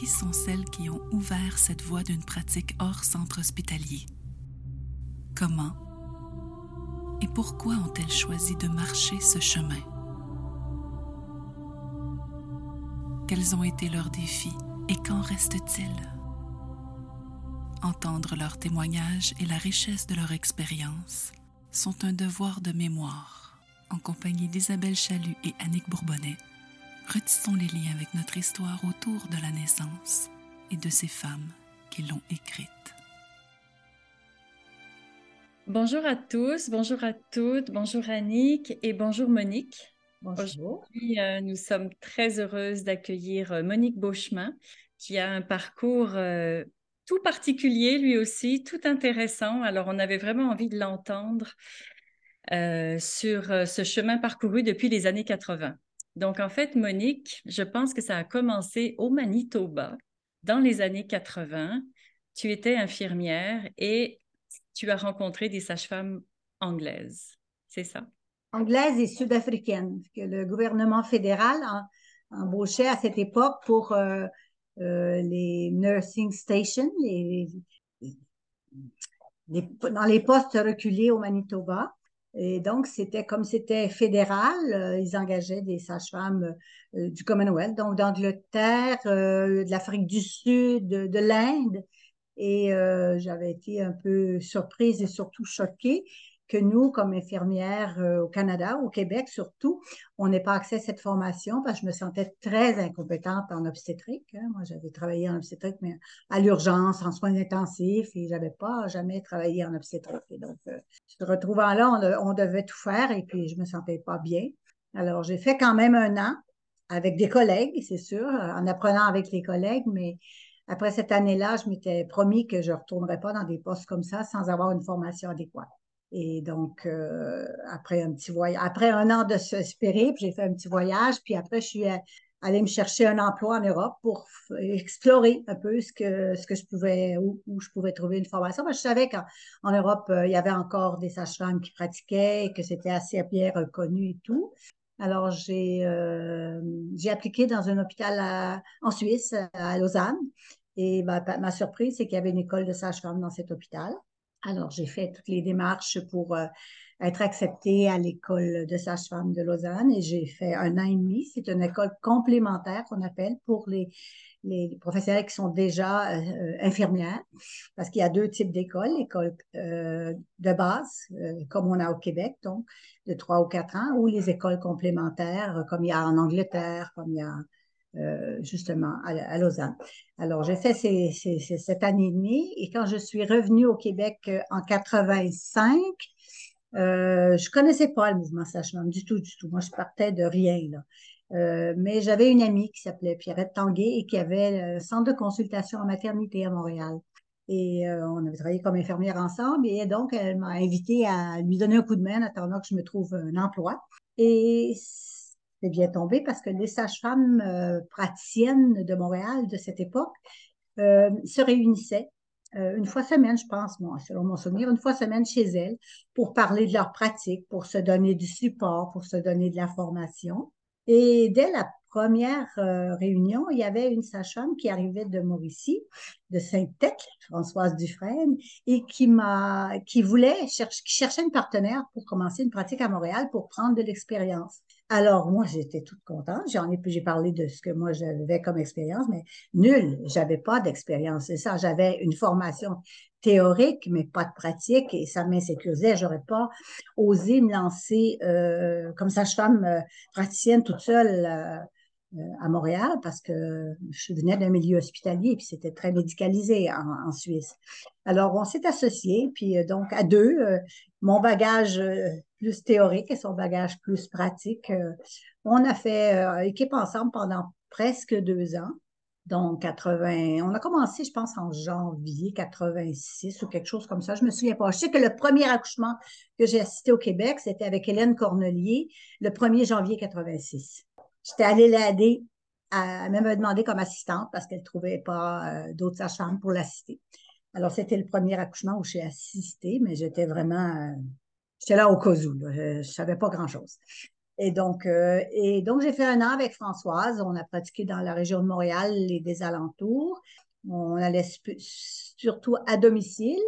Qui sont celles qui ont ouvert cette voie d'une pratique hors centre hospitalier? Comment et pourquoi ont-elles choisi de marcher ce chemin? Quels ont été leurs défis et qu'en reste-t-il? Entendre leurs témoignages et la richesse de leur expérience sont un devoir de mémoire. En compagnie d'Isabelle Chalut et Annick Bourbonnais, retissons les liens avec notre histoire autour de la naissance et de ces femmes qui l'ont écrite. Bonjour à tous, bonjour à toutes, bonjour Annick et bonjour Monique. Bonjour. Aujourd'hui, euh, nous sommes très heureuses d'accueillir euh, Monique Beauchemin, qui a un parcours euh, tout particulier, lui aussi, tout intéressant. Alors, on avait vraiment envie de l'entendre sur ce chemin parcouru depuis les années 80. Donc, en fait, Monique, je pense que ça a commencé au Manitoba dans les années 80. Tu étais infirmière et tu as rencontré des sages-femmes anglaises. C'est ça? anglaise et sud-africaine, que le gouvernement fédéral embauchait à cette époque pour euh, euh, les nursing stations, dans les postes reculés au Manitoba. Et donc, c'était comme c'était fédéral, euh, ils engageaient des sages-femmes du Commonwealth, donc d'Angleterre, de l'Afrique du Sud, de, l'Inde. Et j'avais été un peu surprise et surtout choquée que nous, comme infirmières euh, au Canada, au Québec surtout, on n'ait pas accès à cette formation parce que je me sentais très incompétente en obstétrique. Hein. Moi, j'avais travaillé en obstétrique, mais à l'urgence, en soins intensifs, et j'avais pas jamais travaillé en obstétrique. Et donc, euh, se retrouvant là, on, devait tout faire, et puis je me sentais pas bien. Alors, j'ai fait quand même un an avec des collègues, c'est sûr, en apprenant avec les collègues, mais après cette année-là, je m'étais promis que je ne retournerais pas dans des postes comme ça sans avoir une formation adéquate. Et donc, euh, après un petit voyage, après un an de ce périple, j'ai fait un petit voyage, puis après, je suis allée me chercher un emploi en Europe pour explorer un peu ce que, ce que je pouvais, où, où je pouvais trouver une formation. Je savais qu'en Europe, euh, il y avait encore des sages-femmes qui pratiquaient et que c'était assez bien reconnu et tout. Alors, j'ai euh, appliqué dans un hôpital en Suisse, à Lausanne. Et ma, ma surprise, c'est qu'il y avait une école de sages-femmes dans cet hôpital. Alors, j'ai fait toutes les démarches pour euh, être acceptée à l'école de sage-femme de Lausanne et j'ai fait un an et demi. C'est une école complémentaire qu'on appelle pour les, les professionnels qui sont déjà euh, infirmières, parce qu'il y a deux types d'écoles, l'école euh, de base, comme on a au Québec, donc de trois ou quatre ans, ou les écoles complémentaires, comme il y a en Angleterre, comme il y a euh, justement à, Lausanne. Alors, j'ai fait cette année et demie et quand je suis revenue au Québec euh, en 85, euh, je connaissais pas le mouvement sage-femme du tout, du tout. Moi, je partais de rien, là. Euh, mais j'avais une amie qui s'appelait Pierrette Tanguay et qui avait un centre de consultation en maternité à Montréal. Et on avait travaillé comme infirmière ensemble. Et donc, elle m'a invité à lui donner un coup de main en attendant que je me trouve un emploi. Et c'est bien tombé parce que les sages-femmes euh, praticiennes de Montréal de cette époque euh, se réunissaient euh, une fois semaine, je pense, moi, selon mon souvenir, une fois semaine chez elles pour parler de leur pratique, pour se donner du support, pour se donner de la formation. Et dès la première réunion, il y avait une sage-femme qui arrivait de Mauricie, de Sainte-Tête, Françoise Dufresne, et qui voulait qui cherchait une partenaire pour commencer une pratique à Montréal pour prendre de l'expérience. Alors, moi, j'étais toute contente. J'en ai, j'ai parlé de ce que moi j'avais comme expérience, mais nul. J'avais pas d'expérience. C'est ça. J'avais une formation théorique, mais pas de pratique, et ça m'insécurisait. J'aurais pas osé me lancer euh, comme sage-femme euh, praticienne toute seule euh, à Montréal parce que je venais d'un milieu hospitalier puis c'était très médicalisé en, Suisse. Alors, on s'est associés, puis donc à deux, mon bagage plus théorique et son bagage plus pratique, on a fait équipe ensemble pendant presque deux ans. Donc, 80, on a commencé, je pense, en janvier 86 ou quelque chose comme ça. Je me souviens pas. Je sais que le premier accouchement que j'ai assisté au Québec, c'était avec Hélène Cornelier, le 1er janvier 86. J'étais allée l'aider. Elle m'a demandé comme assistante parce qu'elle ne trouvait pas euh, d'autres sages-femmes pour l'assister. Alors, c'était le premier accouchement où j'ai assisté, mais j'étais vraiment... Euh, j'étais là au cas où. Je ne savais pas grand-chose. Et donc, euh, et donc j'ai fait un an avec Françoise. On a pratiqué dans la région de Montréal et des alentours. On allait surtout à domicile.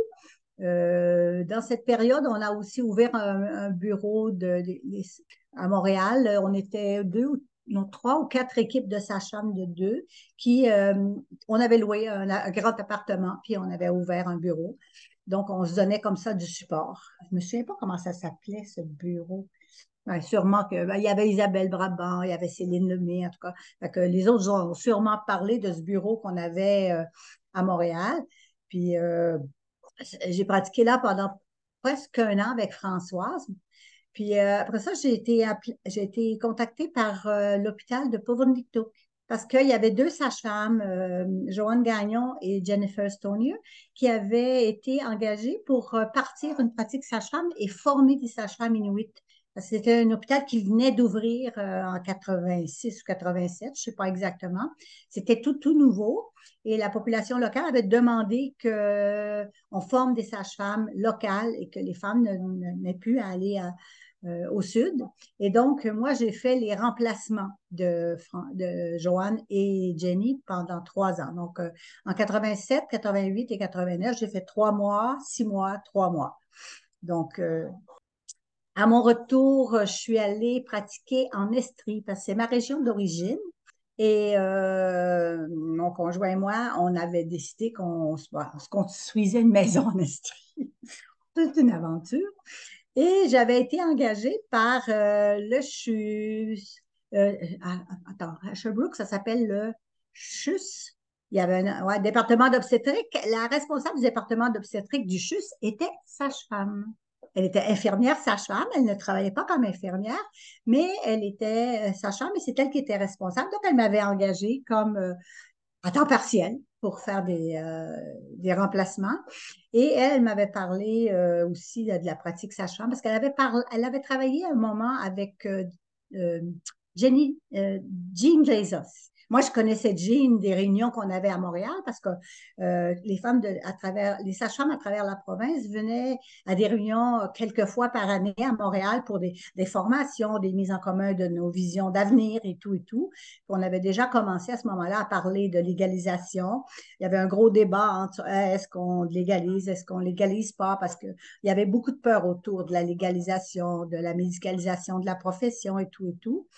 Euh, dans cette période, on a aussi ouvert un, bureau à Montréal. On était deux ou non, trois ou quatre équipes de sages-femmes de deux qui, euh, on avait loué un, grand appartement, puis on avait ouvert un bureau. Donc, on se donnait comme ça du support. Je me souviens pas comment ça s'appelait, ce bureau sûrement que ben, il y avait Isabelle Brabant, il y avait Céline Lemay, en tout cas. les autres ont sûrement parlé de ce bureau qu'on avait euh, à Montréal. Puis euh, j'ai pratiqué là pendant presque un an avec Françoise. Puis euh, après ça, j'ai été, j'ai contactée par l'hôpital de Povondiktuk parce qu'il y avait deux sages-femmes, Joanne Gagnon et Jennifer Stonier, qui avaient été engagées pour partir une pratique sage-femme et former des sages-femmes inuites. C'était un hôpital qui venait d'ouvrir euh, en 86 ou 87, je ne sais pas exactement. C'était tout, tout nouveau. Et la population locale avait demandé qu'on forme des sages-femmes locales et que les femmes n'aient plus à aller euh, au sud. Et donc, moi, j'ai fait les remplacements de, Joanne et Jenny pendant trois ans. Donc, euh, en 87, 88 et 89, j'ai fait trois mois, six mois, trois mois. Donc, à mon retour, je suis allée pratiquer en Estrie parce que c'est ma région d'origine. Et euh, mon conjoint et moi, on avait décidé qu'on se construisait une maison en Estrie. C'est une aventure. Et j'avais été engagée par euh, le CHUS. Euh, attends, à ça s'appelle le CHUS. Il y avait un département d'obstétrique. La responsable du département d'obstétrique du CHUS était sage-femme. Elle était infirmière sage-femme, elle ne travaillait pas comme infirmière, mais elle était euh, sage-femme et c'est elle qui était responsable. Donc, elle m'avait engagée comme euh, à temps partiel pour faire des, euh, des remplacements. Et elle m'avait parlé aussi de, la pratique sage-femme parce qu'elle avait, elle avait travaillé un moment avec Jenny, Jean Jesus. Moi, je connaissais Jean des réunions qu'on avait à Montréal parce que euh, les femmes à travers, les sages-femmes à travers la province venaient à des réunions euh, quelques fois par année à Montréal pour des, formations, des mises en commun de nos visions d'avenir et tout et tout. on avait déjà commencé à ce moment-là à parler de légalisation. Il y avait un gros débat entre est-ce qu'on légalise, est-ce qu'on légalise pas? Parce qu'il y avait beaucoup de peur autour de la légalisation, de la médicalisation de la profession et tout et tout.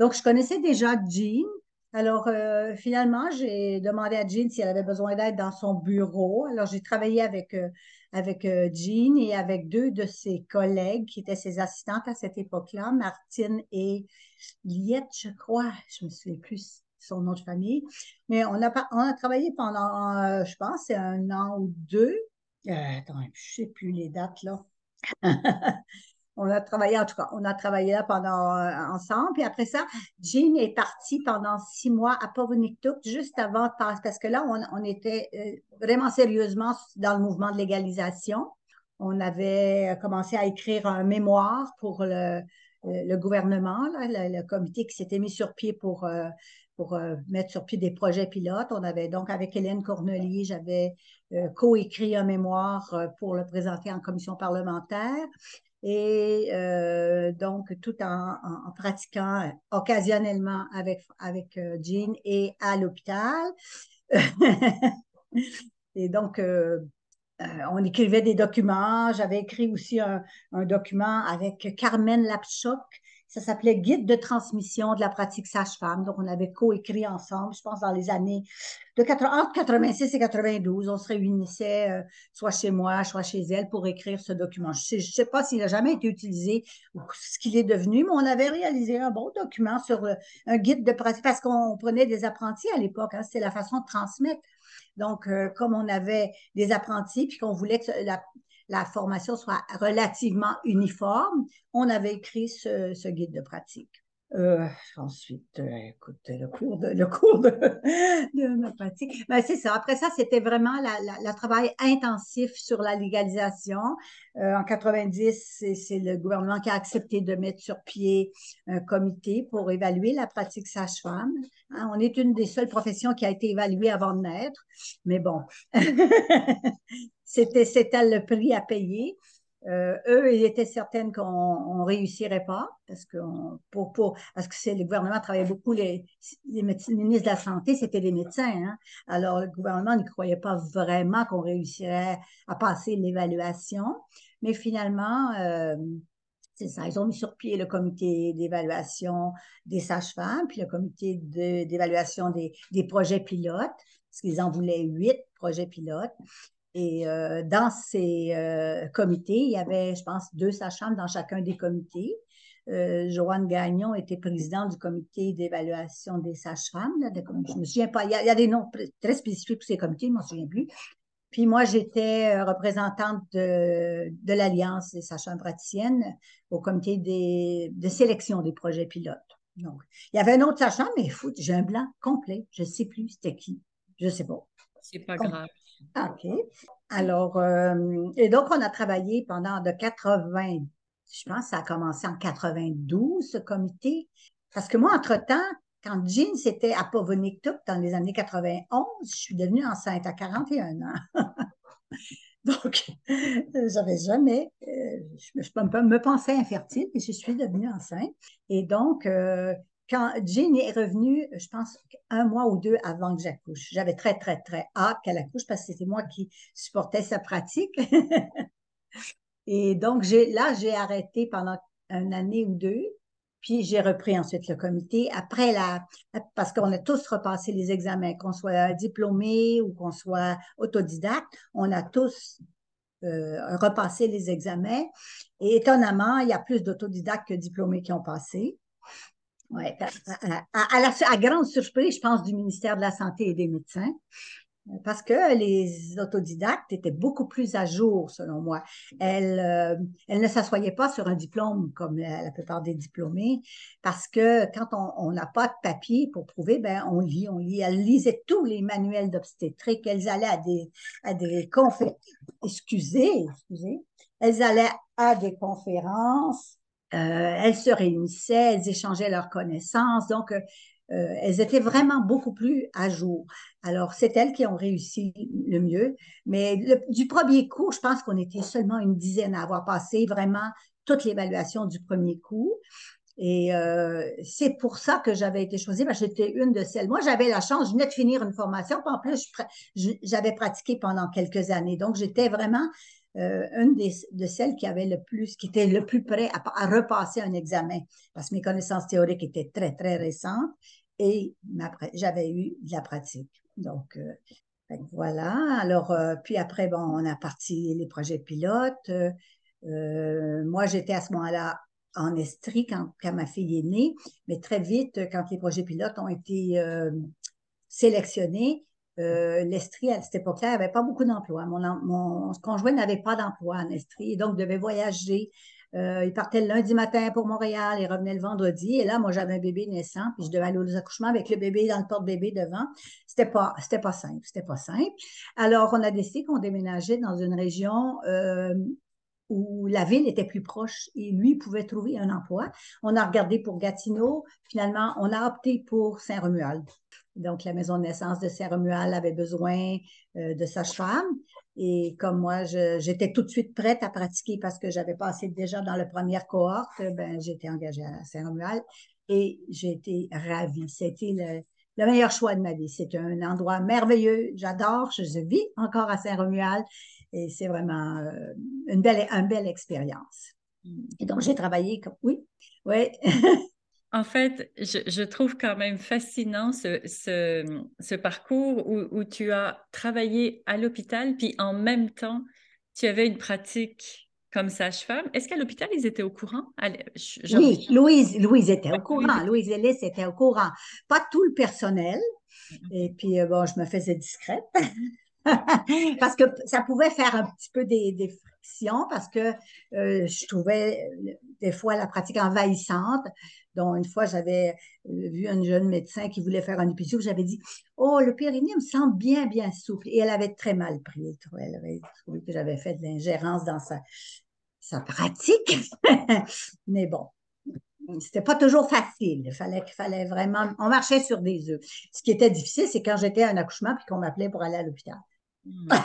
Donc, je connaissais déjà Jean, alors, euh, finalement, j'ai demandé à Jean si elle avait besoin d'aide dans son bureau. Alors, j'ai travaillé avec, euh, avec euh, Jean et avec deux de ses collègues qui étaient ses assistantes à cette époque-là, Martine et Liette, je crois. Je me souviens plus son nom de famille. Mais on a, on a travaillé pendant, je pense, un an ou deux. attends, je ne sais plus les dates, là. on a travaillé, en tout cas, on a travaillé là pendant euh, ensemble. Puis après ça, Jean est partie pendant six mois à Povoniktut, juste avant, parce que là, on, était euh, vraiment sérieusement dans le mouvement de légalisation. On avait commencé à écrire un mémoire pour le, gouvernement, le, comité qui s'était mis sur pied pour, euh, pour mettre sur pied des projets pilotes. On avait donc, avec Hélène Cornelier, j'avais coécrit un mémoire pour le présenter en commission parlementaire et euh, donc tout en, pratiquant occasionnellement avec, avec euh, Jean et à l'hôpital. et donc, euh, on écrivait des documents. J'avais écrit aussi un, document avec Carmen Lapchok, Ça s'appelait Guide de transmission de la pratique sage-femme. Donc, on avait coécrit ensemble, je pense, dans les années de 80, entre 86 et 92. On se réunissait euh, soit chez moi, soit chez elle pour écrire ce document. Je ne sais, pas s'il a jamais été utilisé ou ce qu'il est devenu, mais on avait réalisé un bon document sur euh, un guide de pratique parce qu'on prenait des apprentis à l'époque. Hein, C'est la façon de transmettre. Donc, euh, comme on avait des apprentis, puis qu'on voulait que la, la formation soit relativement uniforme, on avait écrit ce, guide de pratique. Euh, ensuite, euh, écoute, le cours de, le cours de, ma pratique. Ben, c'est ça. Après ça, c'était vraiment le travail intensif sur la légalisation. Euh, en 90, c'est le gouvernement qui a accepté de mettre sur pied un comité pour évaluer la pratique sage-femme. Hein, on est une des seules professions qui a été évaluée avant de naître, mais bon, c'était, c'était le prix à payer. Euh, eux, ils étaient certaines qu'on ne réussirait pas parce que c'est le gouvernement travaillait beaucoup les, les, médecins, ministres de la santé, c'était les médecins. Hein. Alors le gouvernement ne croyait pas vraiment qu'on réussirait à passer l'évaluation, mais finalement, euh, c'est ça, ils ont mis sur pied le comité d'évaluation des sages-femmes, puis le comité d'évaluation des, des projets pilotes, parce qu'ils en voulaient huit projets pilotes. Et euh, dans ces euh, comités, il y avait, je pense, deux sages-femmes dans chacun des comités. Euh, Joanne Gagnon était présidente du comité d'évaluation des sages-femmes. Je ne me souviens pas, il y, a, des noms très spécifiques pour ces comités, je ne m'en souviens plus. Puis moi, j'étais représentante de, l'Alliance des sages-femmes praticiennes au comité de sélection des projets pilotes. Donc, il y avait un autre sage-femme, mais fout, j'ai un blanc complet. Je ne sais plus c'était qui. Je ne sais pas. C'est pas grave. OK. Alors, euh, et donc, on a travaillé pendant de 80, je pense que ça a commencé en 92, ce comité. Parce que moi, entre-temps, quand Jean s'était à Povoniktuk dans les années 91, je suis devenue enceinte à 41 ans. Donc, j'avais jamais, euh, je, je, me pensais infertile et je suis devenue enceinte. Et donc, euh, quand Jean est revenue, je pense un mois ou deux avant que j'accouche. J'avais très, très, très hâte qu'elle accouche parce que c'était moi qui supportais sa pratique. Et donc, là, j'ai arrêté pendant une année ou deux. Puis j'ai repris ensuite le comité. Après la, parce qu'on a tous repassé les examens, qu'on soit diplômé ou qu'on soit autodidacte, on a tous euh, repassé les examens. Et étonnamment, il y a plus d'autodidactes que diplômés qui ont passé. Oui, à, grande surprise, je pense, du ministère de la Santé et des médecins, parce que les autodidactes étaient beaucoup plus à jour, selon moi. Elles, euh, ne s'assoyaient pas sur un diplôme comme la, plupart des diplômés, parce que quand on n'a pas de papier pour prouver, ben on lit, on lit. Elles lisaient tous les manuels d'obstétrique, elles allaient à des, à des conférences. Excusez, excusez. Elles allaient à des conférences euh, elles se réunissaient, elles échangeaient leurs connaissances. Donc, euh, euh, elles étaient vraiment beaucoup plus à jour. Alors, c'est elles qui ont réussi le mieux. Mais du premier coup, je pense qu'on était seulement une dizaine à avoir passé vraiment toute l'évaluation du premier coup. Et c'est pour ça que j'avais été choisie, parce que j'étais une de celles. Moi, j'avais la chance, je venais de finir une formation, puis en plus, j'avais pratiqué pendant quelques années. Donc, j'étais vraiment euh, une de celles qui avait le plus, qui était le plus près à, repasser un examen, parce que mes connaissances théoriques étaient très, très récentes et j'avais eu de la pratique. Donc, euh, voilà. Alors, euh, puis après, bon, on a parti les projets pilotes. moi, j'étais à ce moment-là en Estrie quand, ma fille est née, mais très vite, quand les projets pilotes ont été sélectionnés, euh, l'Estrie, à cette époque-là, n'avait pas beaucoup d'emplois. Mon, conjoint n'avait pas d'emploi en Estrie, et donc devait voyager. Euh, il partait le lundi matin pour Montréal et revenait le vendredi. Et là, moi, j'avais un bébé naissant, puis je devais aller aux accouchements avec le bébé dans le porte-bébé devant. C'était pas, pas simple, c'était pas simple. Alors, on a décidé qu'on déménageait dans une région euh, où la ville était plus proche et lui pouvait trouver un emploi. On a regardé pour Gatineau. Finalement, on a opté pour Saint-Romuald. Donc, la maison de naissance de Saint-Romuald avait besoin euh, de sage-femme. Et comme moi, j'étais tout de suite prête à pratiquer parce que j'avais passé déjà dans la première cohorte, ben, été engagée à Saint-Romuald et j'ai été ravie. C'était le, le, meilleur choix de ma vie. C'est un endroit merveilleux. J'adore. Je vis encore à Saint-Romuald et c'est vraiment euh, une belle, une belle expérience. Et donc, j'ai travaillé comme, oui. Oui. En fait, je, trouve quand même fascinant ce, ce, parcours où, où, tu as travaillé à l'hôpital, puis en même temps, tu avais une pratique comme sage-femme. Est-ce qu'à l'hôpital, ils étaient au courant? oui, Louise, Louise était au courant. Louise Ellis était au courant. Pas tout le personnel. Et puis, euh, bon, je me faisais discrète. parce que ça pouvait faire un petit peu des, des frictions parce que euh, je trouvais euh, des fois la pratique envahissante. Donc, une fois, j'avais vu un jeune médecin qui voulait faire un épisode, j'avais dit Oh, le périnée me semble bien, bien souple. Et elle avait très mal pris. Elle avait trouvé que j'avais fait de l'ingérence dans sa, sa pratique. Mais bon, c'était pas toujours facile. Il fallait fallait vraiment. On marchait sur des œufs. Ce qui était difficile, c'est quand j'étais à un accouchement puis qu'on m'appelait pour aller à l'hôpital. Hmm.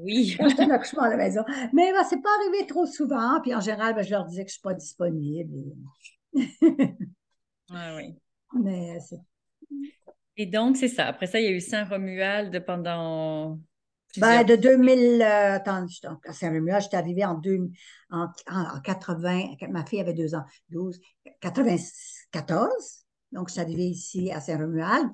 Oui. J'étais un accouchement à la maison. Mais ben, c'est pas arrivé trop souvent. Puis en général, ben, je leur disais que je suis pas disponible. Ah oui. Mais Et donc, c'est ça. Après ça, il y a eu Saint-Romuald pendant ben, de 2000, euh, attends, à Saint-Romuald, j'étais arrivée en, en, en, 80, ma fille avait deux ans, 12, 94. Donc, je suis arrivée ici à Saint-Romuald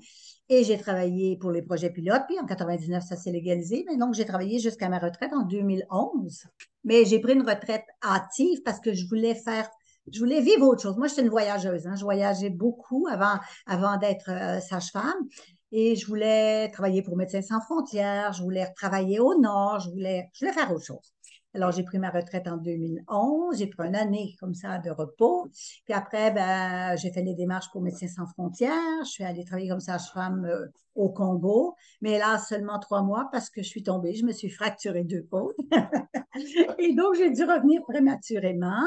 et j'ai travaillé pour les projets pilotes. Puis en 99, ça s'est légalisé. Mais donc, j'ai travaillé jusqu'à ma retraite en 2011. Mais j'ai pris une retraite hâtive parce que je voulais faire je voulais vivre autre chose. Moi, j'étais une voyageuse. Hein. Je voyageais beaucoup avant, avant d'être euh, sage-femme. Et je voulais travailler pour Médecins sans frontières, je voulais travailler au Nord, je voulais, je voulais faire autre chose. Alors, j'ai pris ma retraite en 2011, j'ai pris une année comme ça de repos. Puis après, ben, j'ai fait les démarches pour Médecins sans frontières. Je suis allée travailler comme sage-femme euh, au Congo, mais là, seulement trois mois parce que je suis tombée, je me suis fracturé deux côtes. Et donc, j'ai dû revenir prématurément.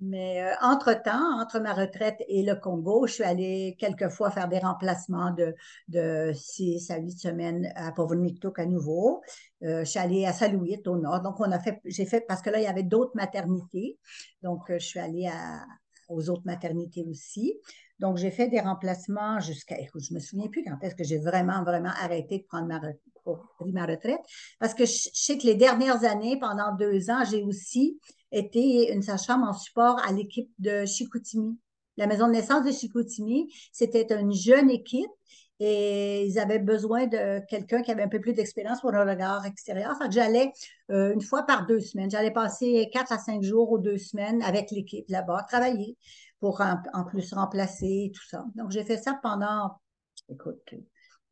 Mais euh, entre-temps, entre ma retraite et le Congo, je suis allée quelquefois faire des remplacements de, de six à huit semaines à Povoniktok à nouveau. Euh, je suis allée à Salouit au nord. Donc, on a fait, j'ai fait, parce que là, il y avait d'autres maternités. Donc, euh, je suis allée aux autres maternités aussi. Donc, j'ai fait des remplacements jusqu'à, écoute, je me souviens plus quand est-ce que j'ai vraiment, vraiment arrêté de prendre ma, ma retraite. Parce que je sais que les dernières années, pendant deux ans, j'ai aussi était une sage-femme en support à l'équipe de Chicoutimi. La maison de naissance de Chicoutimi, c'était une jeune équipe et ils avaient besoin de quelqu'un qui avait un peu plus d'expérience pour le regard extérieur. Fait que j'allais euh, une fois par deux semaines. J'allais passer quatre à cinq jours ou deux semaines avec l'équipe là-bas, travailler pour en, plus remplacer tout ça. Donc, j'ai fait ça pendant, écoute,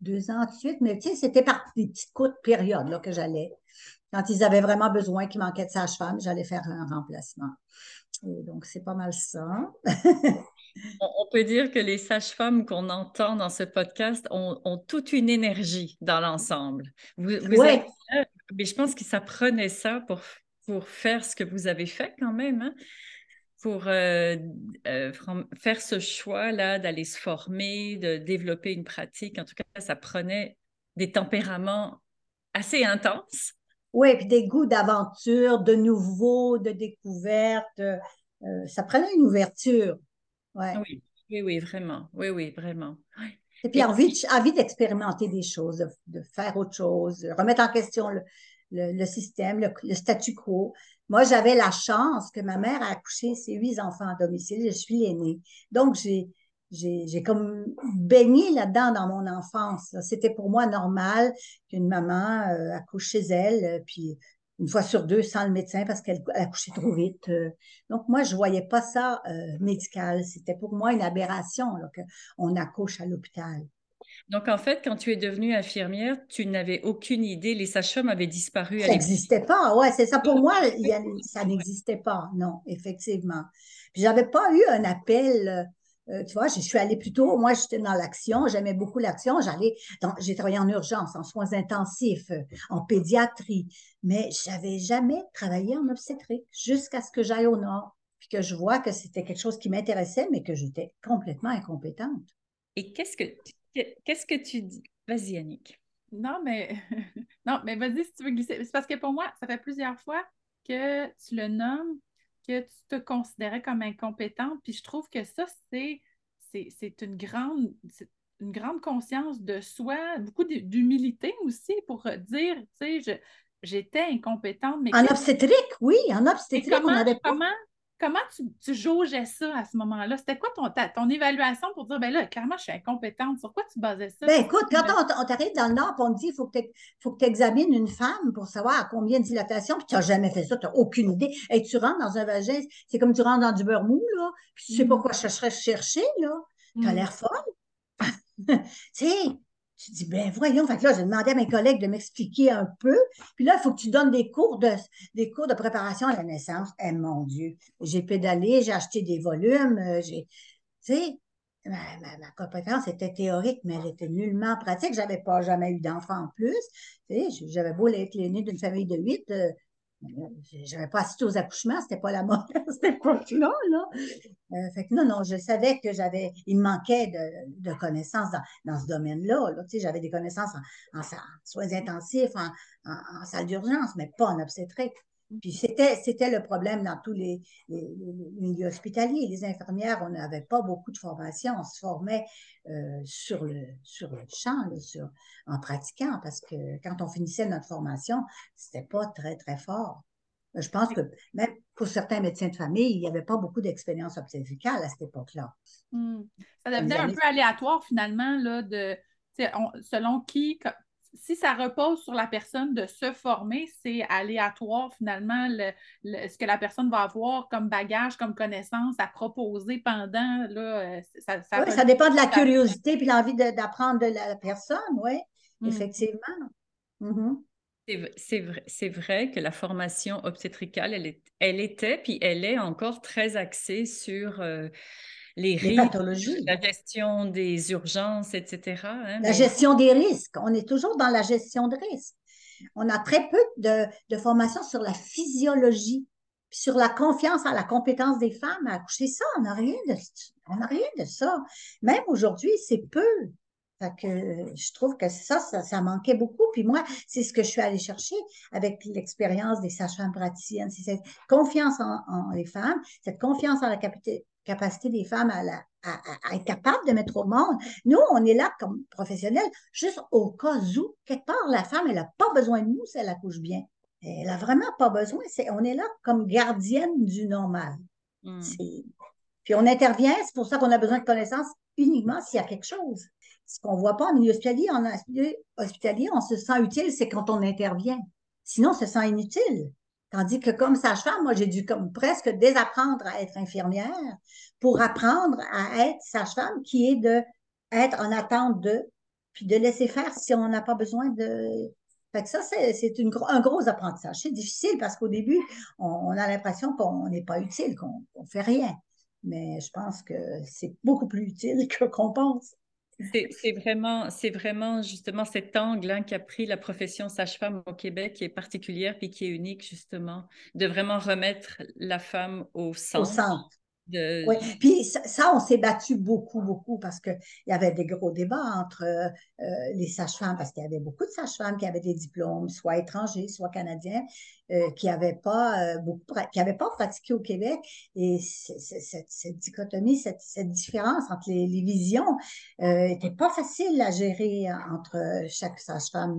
deux ans de suite, mais tu sais, c'était par des petites courtes périodes là, que j'allais quand ils avaient vraiment besoin, qu'il manquait de sage-femme, j'allais faire un remplacement. donc, c'est pas mal ça. On peut dire que les sages-femmes qu'on entend dans ce podcast ont, toute une énergie dans l'ensemble. Vous, mais je pense que ça prenait ça pour, pour faire ce que vous avez fait quand même, hein. Pour euh, euh, faire ce choix-là d'aller se former, de développer une pratique. En tout cas, ça prenait des tempéraments assez intenses. Oui, puis des goûts d'aventure, de nouveau, de découverte. Euh, ça prenait une ouverture. Ouais. Oui, oui, oui, vraiment. Oui, oui, vraiment. Et puis envie, envie d'expérimenter des choses, de, faire autre chose, de remettre en question le, le, système, le, statu quo. Moi, j'avais la chance que ma mère a accouché ses huit enfants à domicile. Je suis l'aînée. Donc, j'ai comme baigné là-dedans dans mon enfance. C'était pour moi normal qu'une maman euh, accouche chez elle, euh, puis une fois sur deux sans le médecin parce qu'elle accouchait trop vite. Euh. Donc moi, je voyais pas ça médical. C'était pour moi une aberration qu'on accouche à l'hôpital. Donc, en fait, quand tu es devenue infirmière, tu n'avais aucune idée, les sages-femmes avaient disparu. Ça n'existait pas, ouais, c'est ça. Pour moi, ça n'existait pas, non, effectivement. Puis, j'avais pas eu un appel euh, tu vois, je suis allée plutôt, moi j'étais dans l'action, j'aimais beaucoup l'action, j'allais, j'ai travaillé en urgence, en soins intensifs, en pédiatrie, mais j'avais jamais travaillé en obstétrique jusqu'à ce que j'aille au nord, puis que je vois que c'était quelque chose qui m'intéressait, mais que j'étais complètement incompétente. Et qu'est-ce que, qu'est-ce que tu dis? Vas-y, Annick. Non, mais non, mais vas-y si tu veux glisser. C'est parce que pour moi, ça fait plusieurs fois que tu le nommes, que tu te considérais comme incompétente. Puis je trouve que ça, c'est, c'est, une, grande, une grande conscience de soi, beaucoup d'humilité aussi pour dire, tu sais, j'étais incompétente. Mais en obstétrique, oui, en obstétrique, comment, on avait Comment, comment tu, tu, jaugeais ça à ce moment-là? C'était quoi ton, ton évaluation pour dire, ben là, clairement, je suis incompétente. Sur quoi tu basais ça? Ben écoute, quand on, t'arrive dans le Nord, on te dit, il faut que tu examines une femme pour savoir à combien de dilatation, puis tu n'as jamais fait ça, tu n'as aucune idée. Et tu rentres dans un vagin, c'est comme tu rentres dans du beurre mou, là, puis tu sais pas mm. quoi chercher, chercher, là. Tu as mm. l'air folle. tu sais, tu dis, ben voyons, fait que là, j'ai demandé à mes collègues de m'expliquer un peu. Puis là, il faut que tu donnes des cours de, préparation à la naissance. Eh mon Dieu, j'ai pédalé, j'ai acheté des volumes, euh, j'ai, tu sais, ma, compétence était théorique, mais elle était nullement pratique. J'avais pas jamais eu d'enfant en plus. Tu sais, j'avais beau être l'aîné d'une famille de huit, euh, j'avais pas assisté aux accouchements, c'était pas la mode à cette époque-là. Là. Euh, fait que non, non, je savais que j'avais, il me manquait de, de connaissances dans, dans ce domaine-là. Là. Tu sais, j'avais des connaissances en, en, soins intensifs, en, en salle d'urgence, mais pas en obstétrique. Puis c'était, c'était le problème dans tous les, milieux hospitaliers. Les infirmières, on n'avait pas beaucoup de formation. On se formait euh, sur, le, sur le champ, sur, en pratiquant, parce que quand on finissait notre formation, c'était pas très, très fort. Je pense que même pour certains médecins de famille, il n'y avait pas beaucoup d'expérience obstétricale à cette époque-là. Hmm. Ça devenait un peu aléatoire finalement, là, de, selon qui, si ça repose sur la personne de se former, c'est aléatoire finalement ce que la personne va avoir comme bagage, comme connaissance à proposer pendant. Là, euh, ça, ça, ça dépend de la curiosité puis l'envie d'apprendre de, la personne, oui, mm. effectivement. Mm-hmm. C'est vrai, vrai, que la formation obstétricale, elle, est, elle, était, puis elle est encore très axée sur euh, les, pathologies. la gestion des urgences, etc. Hein, la gestion des risques. On est toujours dans la gestion de risques. On a très peu de, de formation sur la physiologie, sur la confiance en la compétence des femmes à accoucher. Ça, on n'a rien de, on n'a rien de ça. Même aujourd'hui, c'est peu. Que je trouve que ça, ça, manquait beaucoup. Puis moi, c'est ce que je suis allée chercher avec l'expérience des sages-femmes praticiennes. C'est cette confiance en, en, les femmes, cette confiance en la capacité, des femmes à, à, être capables de mettre au monde. Nous, on est là comme professionnels, juste au cas où, quelque part, la femme, elle n'a pas besoin de nous si elle accouche bien. Elle n'a vraiment pas besoin. on est là comme gardienne du normal. Hmm. Puis on intervient, c'est pour ça qu'on a besoin de connaissances uniquement s'il y a quelque chose. Ce qu'on ne voit pas en milieu hospitalier, en hospitalier, on se sent utile, c'est quand on intervient. Sinon, on se sent inutile. Tandis que comme sage-femme, moi, j'ai dû comme presque désapprendre à être infirmière pour apprendre à être sage-femme, qui est de être en attente de, puis de laisser faire si on n'a pas besoin de. Fait que ça, c'est un gros apprentissage. C'est difficile parce qu'au début, on, a l'impression qu'on n'est pas utile, qu'on ne fait rien. Mais je pense que c'est beaucoup plus utile que qu'on pense. C'est vraiment, c'est vraiment justement cet angle hein, qu'a pris la profession sage-femme au Québec qui est particulière et qui est unique justement, de vraiment remettre la femme au centre. Au centre. Oui, puis ça, on s'est battu beaucoup, beaucoup parce qu'il y avait des gros débats entre euh, les sages-femmes, parce qu'il y avait beaucoup de sages-femmes qui avaient des diplômes, soit étrangers, soit canadiens, euh, qui n'avaient pas, euh, beaucoup, qui pas pratiqué au Québec. Et cette, dichotomie, cette, différence entre les, visions n'était pas facile à gérer entre chaque sage-femme,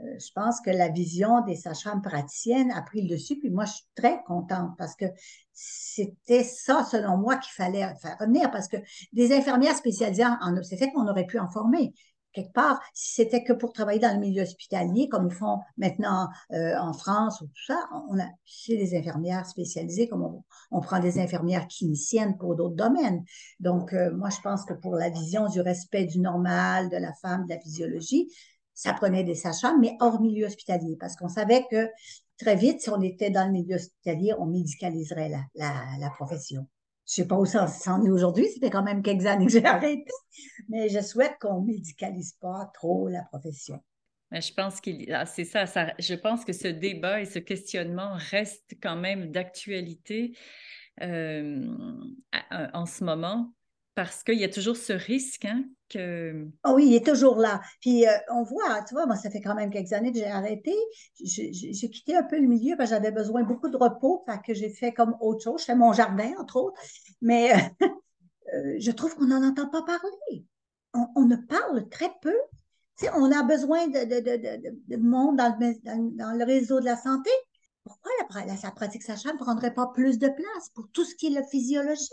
je pense que la vision des sages-femmes praticiennes a pris le dessus, puis moi, je suis très contente parce que c'était ça, selon moi, qu'il fallait faire revenir, parce que des infirmières spécialisées en obstétrique, on aurait pu en former. Quelque part, si c'était que pour travailler dans le milieu hospitalier, comme ils font maintenant euh, en France ou tout ça, on a chez infirmières spécialisées, comme on, prend des infirmières cliniciennes pour d'autres domaines. Donc, euh, moi, je pense que pour la vision du respect du normal, de la femme, de la physiologie, ça prenait des sages mais hors milieu hospitalier, parce qu'on savait que très vite, si on était dans le milieu hospitalier, on médicaliserait la, la, profession. Je sais pas où ça en est aujourd'hui, c'était quand même quelques années que j'ai arrêté, mais je souhaite qu'on médicalise pas trop la profession. Je pense ah, c'est ça, Je pense que ce débat et ce questionnement restent quand même d'actualité euh, en ce moment parce qu'il y a toujours ce risque hein, que... Oh oui, il est toujours là. Puis euh, on voit, tu vois, moi, ça fait quand même quelques années que j'ai arrêté. J'ai quitté un peu le milieu parce que j'avais besoin beaucoup de repos, que j'ai fait comme autre chose. Je fais mon jardin, entre autres. Mais euh, je trouve qu'on n'en entend pas parler. On, ne parle très peu. On a besoin de, de, de, de monde dans, le réseau de la santé, pourquoi la, pratique sage-femme ne prendrait pas plus de place pour tout ce qui est la physiologie,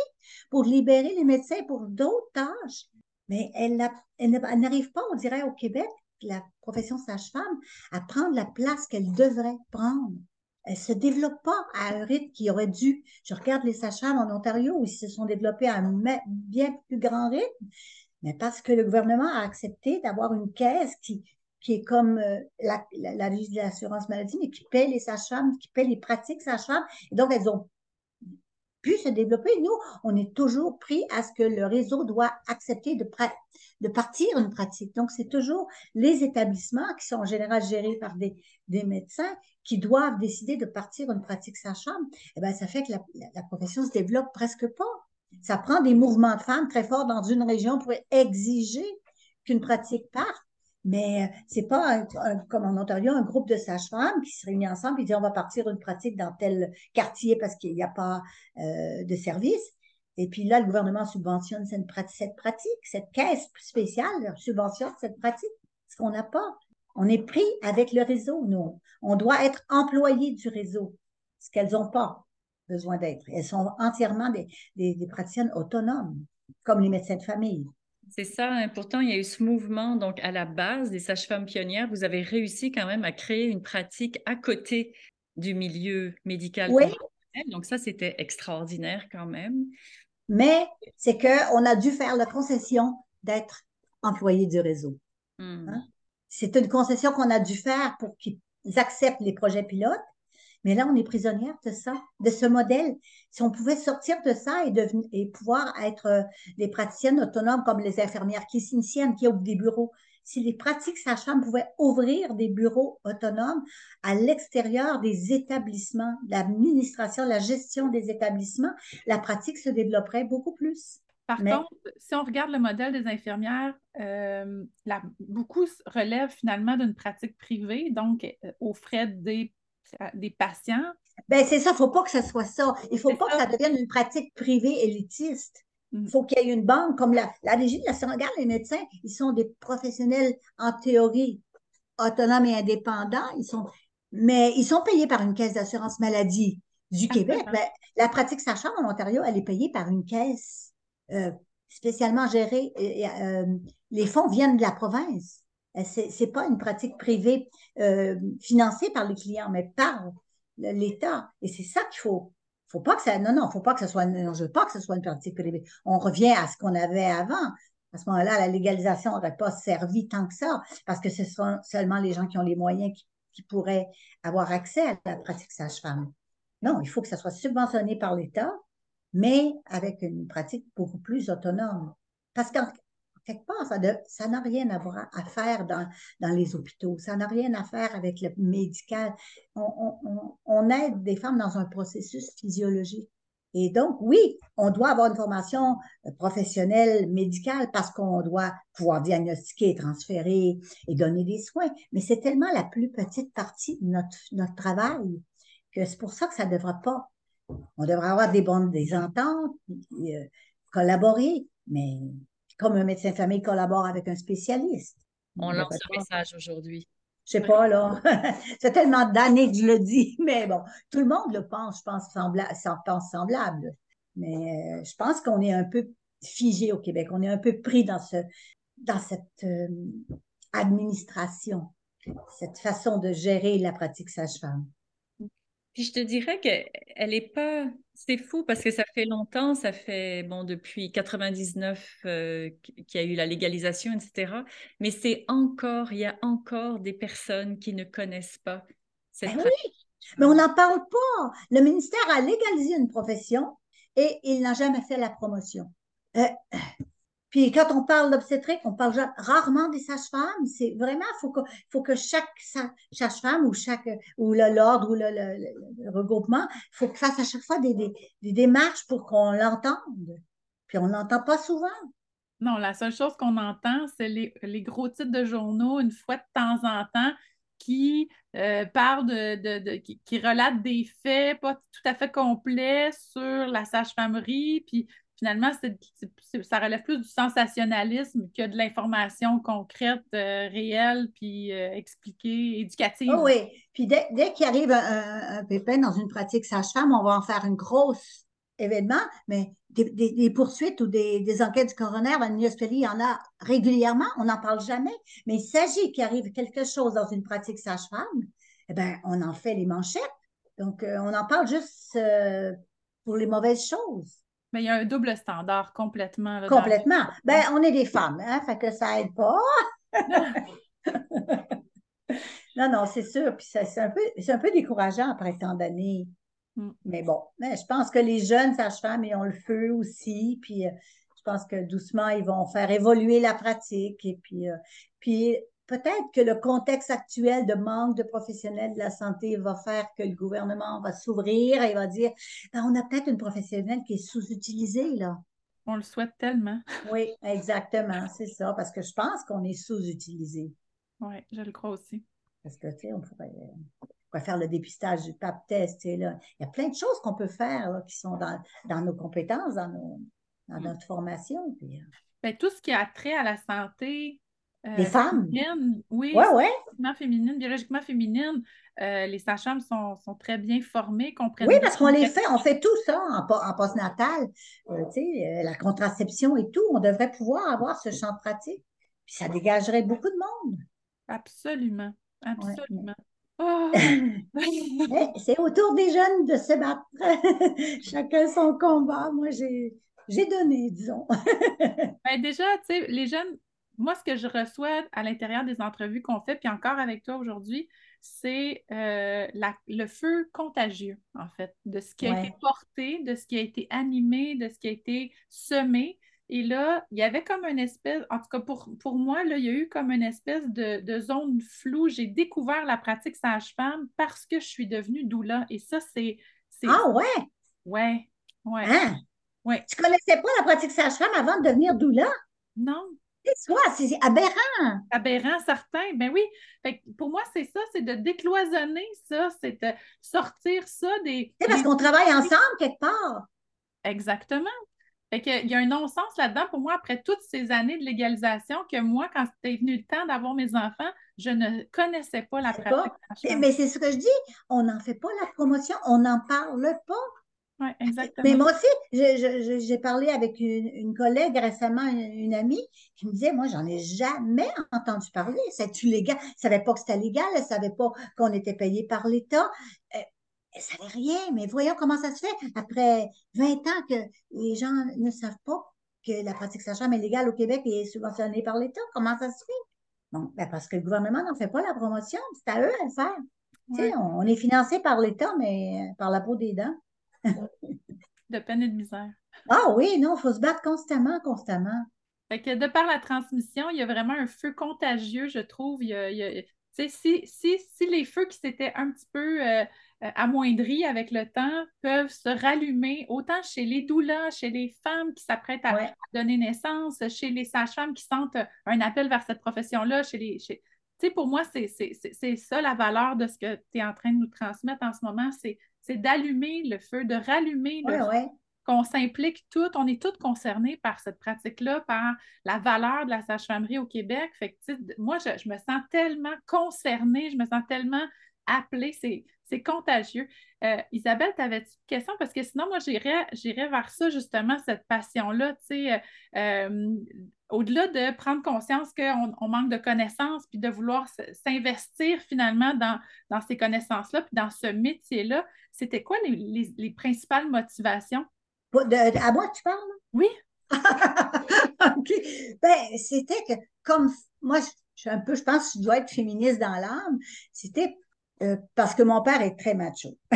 pour libérer les médecins pour d'autres tâches? Mais elle, n'arrive pas, on dirait, au Québec, la profession sage-femme, à prendre la place qu'elle devrait prendre. Elle se développe pas à un rythme qui aurait dû. Je regarde les sages-femmes en Ontario où ils se sont développés à un bien plus grand rythme, mais parce que le gouvernement a accepté d'avoir une caisse qui, qui est comme euh, la, la, de l'assurance maladie, mais qui paie les sages-femmes, qui paie les pratiques sages-femmes. Donc, elles ont pu se développer. Nous, on est toujours pris à ce que le réseau doit accepter de, de partir une pratique. Donc, c'est toujours les établissements qui sont en général gérés par des, des médecins qui doivent décider de partir une pratique sage-femme. Eh bien, ça fait que la, la profession se développe presque pas. Ça prend des mouvements de femmes très forts dans une région pour exiger qu'une pratique parte. Mais euh, c'est pas comme en Ontario, un groupe de sages-femmes qui se réunit ensemble et dit on va partir une pratique dans tel quartier parce qu'il n'y a pas euh, de service. Et puis là, le gouvernement subventionne cette, pratique, cette caisse spéciale subventionne cette pratique, ce qu'on n'a pas. On est pris avec le réseau, nous. On doit être employé du réseau, ce qu'elles n'ont pas besoin d'être. Elles sont entièrement des, des, des praticiennes autonomes, comme les médecins de famille. C'est ça. Hein. Pourtant, il y a eu ce mouvement. Donc, à la base des sages-femmes pionnières, vous avez réussi quand même à créer une pratique à côté du milieu médical. Oui. Donc, ça, c'était extraordinaire quand même. Mais c'est qu'on a dû faire la concession d'être employé du réseau. Hmm. Hein? C'est une concession qu'on a dû faire pour qu'ils acceptent les projets pilotes. Mais là, on est prisonnière de ça, de ce modèle. Si on pouvait sortir de ça et, devenir, et pouvoir être euh, des praticiennes autonomes comme les infirmières qui s'initient, qui ouvrent des bureaux, si les pratiques sages-femmes pouvaient ouvrir des bureaux autonomes à l'extérieur des établissements, l'administration, la gestion des établissements, la pratique se développerait beaucoup plus. Par contre, si on regarde le modèle des infirmières, euh, beaucoup relèvent finalement d'une pratique privée, donc euh, aux frais des des patients. Ben c'est ça, il ne faut pas que ce soit ça. Il ne faut pas que ça devienne une pratique privée élitiste. Il mm. faut qu'il y ait une banque comme la, la Régie de la Regarde, les médecins, ils sont des professionnels en théorie autonomes et indépendants. Ils sont, mais ils sont payés par une caisse d'assurance maladie du Québec. Ben, la pratique sage en Ontario, elle est payée par une caisse euh, spécialement gérée. Euh, les fonds viennent de la province. Euh, c'est pas une pratique privée euh, financée par les clients, mais par l'État. Et c'est ça qu'il faut. Faut pas que ça. Non, non, faut pas que ce soit. Non, je veux pas que ce soit une pratique privée. On revient à ce qu'on avait avant. À ce moment-là, la légalisation n'aurait pas servi tant que ça, parce que ce sont seulement les gens qui ont les moyens qui, qui pourraient avoir accès à la pratique sage-femme. Non, il faut que ça soit subventionné par l'État, mais avec une pratique beaucoup plus autonome. Parce qu'en quelque part, ça n'a rien à, voir, à faire dans, dans, les hôpitaux. Ça n'a rien à faire avec le médical. On, on, on, aide des femmes dans un processus physiologique. Et donc, oui, on doit avoir une formation euh, professionnelle médicale parce qu'on doit pouvoir diagnostiquer, transférer et donner des soins. Mais c'est tellement la plus petite partie de notre, notre travail que c'est pour ça que ça ne devra pas. On devra avoir des bonnes des ententes, euh, collaborer, mais comme un médecin de famille collabore avec un spécialiste. On lance un message aujourd'hui. Je sais pas, là. C'est tellement d'années que je le dis, mais bon, tout le monde le pense, je pense, semblable, pense semblable. Mais euh, je pense qu'on est un peu figé au Québec. On est un peu pris dans, ce, dans cette euh, administration, cette façon de gérer la pratique sage-femme. Puis je te dirais qu'elle n'est pas. C'est fou parce que ça fait longtemps, ça fait, bon, depuis 99 euh, qu'il y a eu la légalisation, etc. Mais c'est encore, il y a encore des personnes qui ne connaissent pas cette ben oui, mais on n'en parle pas. Le ministère a légalisé une profession et il n'a jamais fait la promotion. Euh, puis quand on parle d'obstétrique, on parle rarement des sages-femmes. C'est vraiment, il faut que, faut que chaque sage-femme ou chaque ou l'ordre ou le, regroupement, il faut qu'il fasse à chaque fois des, des, démarches pour qu'on l'entende. Puis on l'entend pas souvent. Non, la seule chose qu'on entend, c'est les, les, gros titres de journaux une fois de temps en temps qui euh, parlent de, de, qui, qui, relatent des faits pas tout à fait complets sur la sage-famerie, puis finalement, ça relève plus du sensationnalisme que de l'information concrète, euh, réelle, puis euh, expliquée, éducative. Oh oui, puis dès, qu'il arrive un, pépin dans une pratique sage-femme, on va en faire un gros événement, mais des, poursuites ou des, enquêtes du coroner le il y en a régulièrement, on n'en parle jamais, mais il s'agit qu'il arrive quelque chose dans une pratique sage-femme, eh bien, on en fait les manchettes. Donc, euh, on en parle juste pour les mauvaises choses. Mais il y a un double standard complètement. complètement. Ben, on est des femmes, hein, fait que ça aide pas. non, non, c'est sûr. Puis c'est un, peu, un peu décourageant après tant d'années. Mm. Mais bon, je pense que les jeunes sages-femmes, ils ont le feu aussi. Puis euh, je pense que doucement, ils vont faire évoluer la pratique. Et puis, euh, puis peut-être que le contexte actuel de manque de professionnels de la santé va faire que le gouvernement va s'ouvrir et va dire ben, on a peut-être une professionnelle qui est sous-utilisée, là. On le souhaite tellement. Oui, exactement, c'est ça, parce que je pense qu'on est sous-utilisé. Oui, je le crois aussi. Parce que, tu sais, on pourrait, faire le dépistage du PAP test, là. Il y a plein de choses qu'on peut faire qui sont dans, nos compétences, dans, dans mm. notre formation. Puis, euh. ben, tout ce qui a trait à la santé, les euh, femmes? Oui, ouais, ouais. biologiquement féminine, biologiquement féminine. Euh, les sages-femmes sont, sont, très bien formées, comprennent. Oui, parce qu'on les fait, on fait tout ça en, en postnatal, euh, la contraception et tout. On devrait pouvoir avoir ce champ de pratique. Puis ça dégagerait beaucoup de monde. Absolument, absolument. Oh! c'est autour des jeunes de se battre. Chacun son combat. Moi, j'ai donné, disons. ben déjà, tu sais, les jeunes, moi, ce que je reçois à l'intérieur des entrevues qu'on fait, puis encore avec toi aujourd'hui, c'est euh, le feu contagieux, en fait, de ce qui a été porté, de ce qui a été animé, de ce qui a été semé. Et là, il y avait comme une espèce, en tout cas pour, pour moi, là, il y a eu comme une espèce de, zone floue. J'ai découvert la pratique sage-femme parce que je suis devenue doula. Et ça, c'est. Ah ouais? Ouais, ouais. Hein? Ouais. Tu connaissais pas la pratique sage-femme avant de devenir doula? Non, c'est aberrant. Aberrant, certain. Ben oui. pour moi, c'est ça, c'est de décloisonner ça, c'est de sortir ça des. C'est parce qu'on travaille ensemble quelque part. Exactement. Fait il y a un non-sens là-dedans pour moi après toutes ces années de légalisation que moi, quand c'était venu le temps d'avoir mes enfants, je ne connaissais pas la pratique. Mais c'est ce que je dis, on n'en fait pas la promotion, on n'en parle pas. Mais moi aussi, j'ai parlé avec une, collègue récemment, une, amie, qui me disait, moi, j'en ai jamais entendu parler. C'est-tu légal? Elle ne savait pas que c'était légal, elle ne savait pas qu'on était payé par l'État. Euh, elle ne savait rien, mais voyons comment ça se fait. Après 20 ans que les gens ne savent pas que la pratique sage-femme est légale au Québec et est subventionnée par l'État, comment ça se fait? Bon, ben parce que le gouvernement n'en fait pas la promotion, c'est à eux à le faire. On, on, est financé par l'État, mais par la peau des dents de peine et de misère. Ah oui, non, il faut se battre constamment, constamment. Fait que de par la transmission, il y a vraiment un feu contagieux, je trouve. Il si, si, si, les feux qui s'étaient un petit peu euh, euh, amoindris avec le temps peuvent se rallumer, autant chez les doulas, chez les femmes qui s'apprêtent à donner naissance, chez les sages-femmes qui sentent un appel vers cette profession-là, chez les. Chez... pour moi, c'est ça la valeur de ce que tu es en train de nous transmettre en ce moment. C'est c'est d'allumer le feu, de rallumer le feu. Qu'on s'implique toutes, on est toutes concernées par cette pratique-là, par la valeur de la sage-famerie au Québec. Fait que, moi, je, me sens tellement concernée, je me sens tellement appelée, c'est contagieux. Euh, Isabelle, tu avais-tu une question? Parce que sinon, moi, j'irais vers ça, justement, cette passion-là, tu sais, euh, euh, au-delà de prendre conscience qu'on manque de connaissances, puis de vouloir s'investir finalement dans, dans ces connaissances-là, puis dans ce métier-là, c'était quoi les, principales motivations? à moi, tu parles? Oui. OK. Ben, c'était que, comme moi, je suis un peu, je pense que je dois être féministe dans l'âme, c'était euh, parce que mon père est très macho.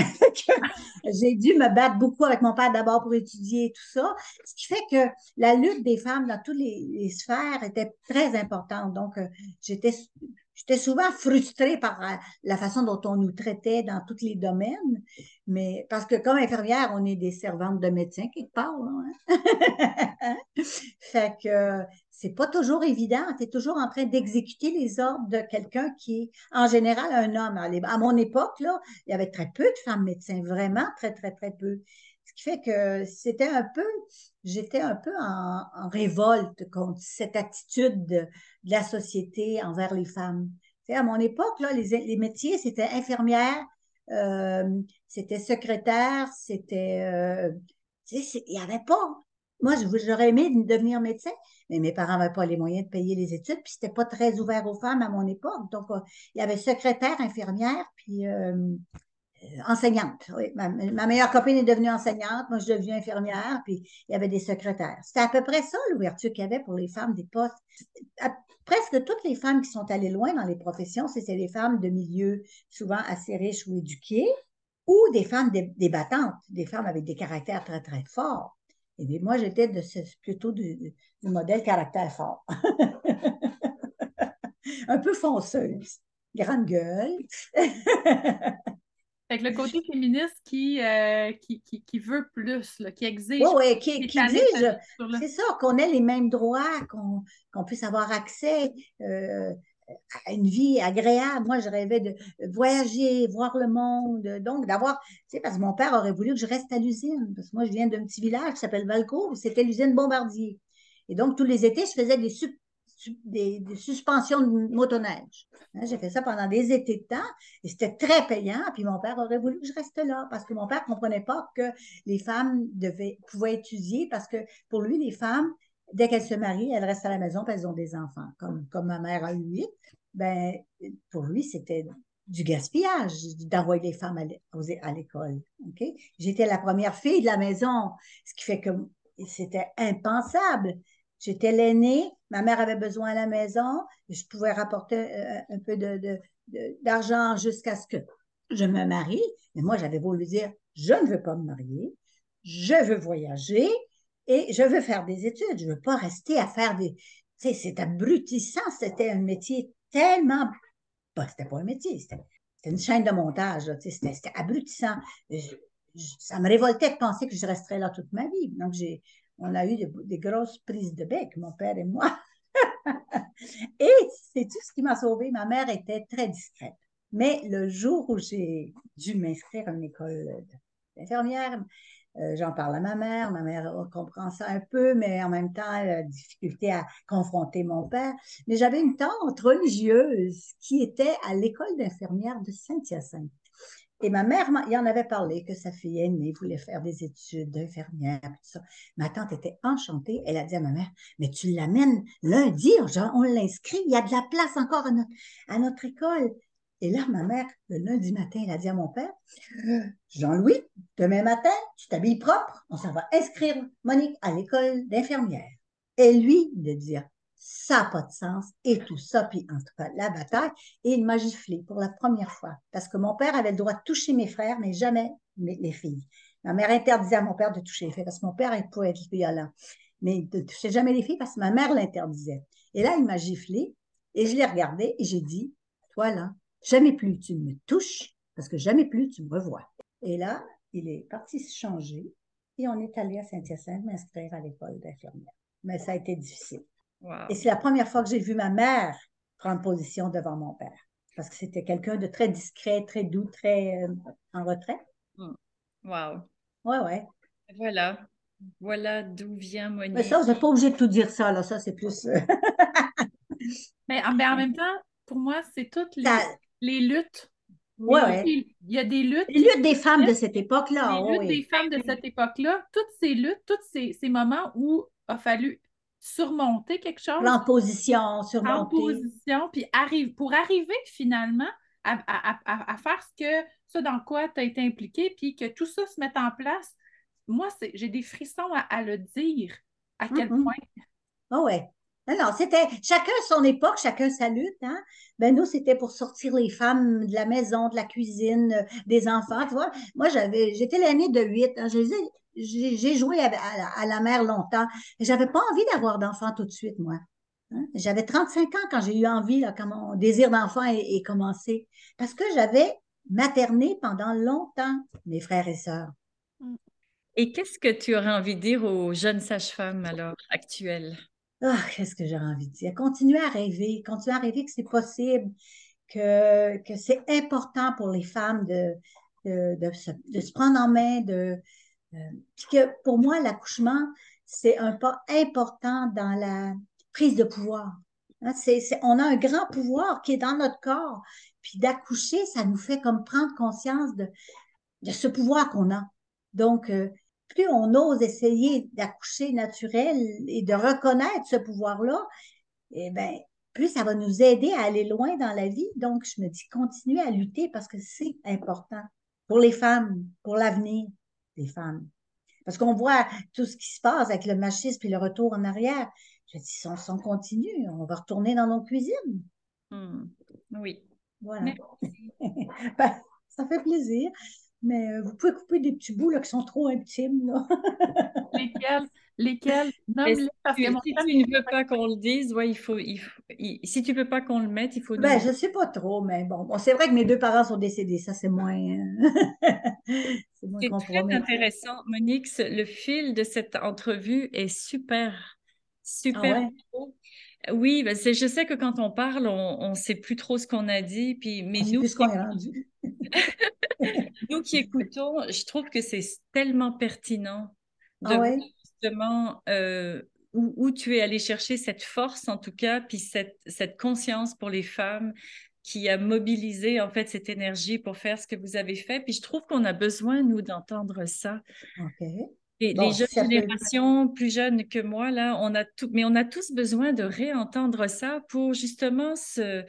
J'ai dû me battre beaucoup avec mon père d'abord pour étudier tout ça, ce qui fait que la lutte des femmes dans toutes les, sphères était très importante. Donc, euh, j'étais J'étais souvent frustrée par euh, la façon dont on nous traitait dans tous les domaines, mais parce que comme infirmière, on est des servantes de médecins quelque part. Hein? fait que c'est pas toujours évident. Tu es toujours en train d'exécuter les ordres de quelqu'un qui est en général un homme. À mon époque, là, il y avait très peu de femmes médecins, vraiment très, très, très peu. Ce qui fait que c'était un peu, j'étais un peu en, révolte contre cette attitude de, la société envers les femmes. à mon époque, là, les, métiers, c'était infirmière, euh, c'était secrétaire, c'était... Euh, il n'y avait pas. Moi, j'aurais aimé devenir médecin, mais mes parents n'avaient pas les moyens de payer les études, puis c'était pas très ouvert aux femmes à mon époque. Donc, euh, il y avait secrétaire, infirmière, puis euh, enseignante. Oui. Ma, meilleure copine est devenue enseignante, moi je devenue infirmière, puis il y avait des secrétaires. C'était à peu près ça l'ouverture qu'il y avait pour les femmes des postes. presque toutes les femmes qui sont allées loin dans les professions, c'était des femmes de milieux souvent assez riches ou éduquées, ou des femmes débattantes, des femmes avec des caractères très, très forts. Et bien, moi, j'étais de plutôt du, du modèle caractère fort. Un peu fonceuse, grande gueule. Fait que le côté féministe qui, euh, qui, qui, veut plus, qui exige. Oui, qui, exige, c'est ça, qu'on ait les mêmes droits, qu'on puisse avoir accès euh, une vie agréable. Moi, je rêvais de voyager, voir le monde, donc d'avoir, tu sais, parce que mon père aurait voulu que je reste à l'usine, parce que moi, je viens d'un petit village qui s'appelle Valcourt, c'était l'usine Bombardier. Et donc, tous les étés, je faisais des, suspensions de motoneige. Hein, j'ai fait ça pendant des étés de temps et c'était très payant. Puis mon père aurait voulu que je reste là parce que mon père ne comprenait pas que les femmes devaient, pouvaient étudier parce que pour lui, les femmes, dès qu'elles se marient, elles restent à la maison et elles ont des enfants. Comme, comme ma mère a eu huit, ben, pour lui, c'était du gaspillage d'envoyer les femmes à l'école. J'étais la première fille de la maison, ce qui fait que c'était impensable. J'étais l'aînée, ma mère avait besoin à la maison, je pouvais rapporter euh, un peu d'argent jusqu'à ce que je me marie. Mais moi, j'avais beau lui dire, je ne veux pas me marier, je veux voyager et je veux faire des études. Je veux pas rester à faire des... Tu sais, c'est abrutissant. C'était un métier tellement... Bah, c'était pas un métier, c'était une chaîne de montage. C'était abrutissant. ça me révoltait de penser que je resterais là toute ma vie. Donc, j'ai on a eu des, grosses prises de bec, mon père et moi. et c'est tout ce qui m'a sauvée. Ma mère était très discrète. Mais le jour où j'ai dû m'inscrire à une école d'infirmière, euh, j'en parle à ma mère. Ma mère comprend ça un peu, mais en même temps, elle a difficulté à confronter mon père. Mais j'avais une tante religieuse qui était à l'école d'infirmière de Saint-Hyacinthe. Et ma mère, il en avait parlé que sa fille aînée voulait faire des études d'infirmière, tout ça. Ma tante était enchantée. Elle a dit à ma mère, mais tu l'amènes lundi, on l'inscrit, il y a de la place encore à notre, école. Et là, ma mère, le lundi matin, elle a dit à mon père, Jean-Louis, demain matin, tu t'habilles propre, on s'en va inscrire Monique à l'école d'infirmière. Et lui, de dire, ça n'a pas de sens et tout ça. Puis en tout cas, la bataille. Et il m'a giflé pour la première fois parce que mon père avait le droit de toucher mes frères, mais jamais les filles. Ma mère interdisait à mon père de toucher les filles parce que mon père il pouvait être violent. Mais il ne touchait jamais les filles parce que ma mère l'interdisait. Et là, il m'a giflé et je l'ai regardé et j'ai dit, toi là, jamais plus tu me touches parce que jamais plus tu me revois. Et là, il est parti se changer et on est allé à Saint-Hyacinthe m'inscrire à l'école d'infirmière. Mais ça a été difficile. Et c'est la première fois que j'ai vu ma mère prendre position devant mon père. Parce que c'était quelqu'un de très discret, très doux, très euh, en retrait. Hmm. Wow. Ouais, ouais. Voilà. Voilà d'où vient Monique. Mais ça, vous n'êtes pas obligé de tout dire ça, là. Ça, c'est plus. Euh, mais, en, même temps, pour moi, c'est toutes les, les luttes. Oui, ouais. Il y a des luttes. Les luttes des femmes de cette époque-là. Les luttes des femmes de cette époque-là. Toutes ces luttes, tous ces, ces moments où il a fallu surmonter quelque chose. L'imposition, surmonter. position, puis arrive, pour arriver finalement à, faire ce que, ça dans quoi tu as été impliqué, puis que tout ça se mette en place. Moi, j'ai des frissons à, le dire, à quel point. Oh ouais. Non, non, c'était chacun son époque, chacun sa lutte. Hein? Ben nous, c'était pour sortir les femmes de la maison, de la cuisine, euh, des enfants. Tu vois, moi, j'avais, j'étais l'année de 8. Hein? J'ai joué à, la mer longtemps. J'avais pas envie d'avoir d'enfants tout de suite, moi. Hein. J'avais 35 ans quand j'ai eu envie, là, quand mon désir d'enfant est, commencé. Parce que j'avais materné pendant longtemps mes frères et sœurs. Et qu'est-ce que tu aurais envie de dire aux jeunes sages-femmes alors actuelles? Ah, qu'est-ce que j'aurais envie de dire? Continuer à rêver, continuer à rêver que c'est possible, que, que c'est important pour les femmes de, de, se, prendre en main, de, Euh, puis que pour moi, l'accouchement, c'est un pas important dans la prise de pouvoir. Hein, on a un grand pouvoir qui est dans notre corps. Puis d'accoucher, ça nous fait comme prendre conscience de, de ce pouvoir qu'on a. Donc, euh, plus on ose essayer d'accoucher naturel et de reconnaître ce pouvoir-là, eh bien, plus ça va nous aider à aller loin dans la vie. Donc, je me dis, continuer à lutter parce que c'est important pour les femmes, pour l'avenir des femmes. Parce qu'on voit tout ce qui se passe avec le machisme et le retour en arrière. Je dis, si on, continue, on va retourner dans nos cuisines. Hmm. Oui. Voilà. Ben, ça fait plaisir. Mais euh, vous pouvez couper des petits bouts là, qui sont trop intimes. Là. lesquels? Lesquels? si, tu, ne veux pas qu'on le dise, ouais, il faut, il si tu ne veux pas qu'on le mette, il faut... Ben, je ne sais pas trop, mais bon, bon c'est vrai que mes deux parents sont décédés. Ça, c'est moins... c'est très intéressant. Monique, le fil de cette entrevue est super, super ah Oui, ben je sais que quand on parle, on ne sait plus trop ce qu'on a dit, puis, mais nous... Plus qu'on a rendu. nous qui écoutons, je trouve que c'est tellement pertinent de ah justement euh, où, tu es allé chercher cette force, en tout cas, puis cette, cette conscience pour les femmes qui a mobilisé en fait cette énergie pour faire ce que vous avez fait. Puis je trouve qu'on a besoin, nous, d'entendre ça. Les jeunes générations plus jeunes que moi, là, on a tout, mais on a tous besoin de réentendre ça pour justement se,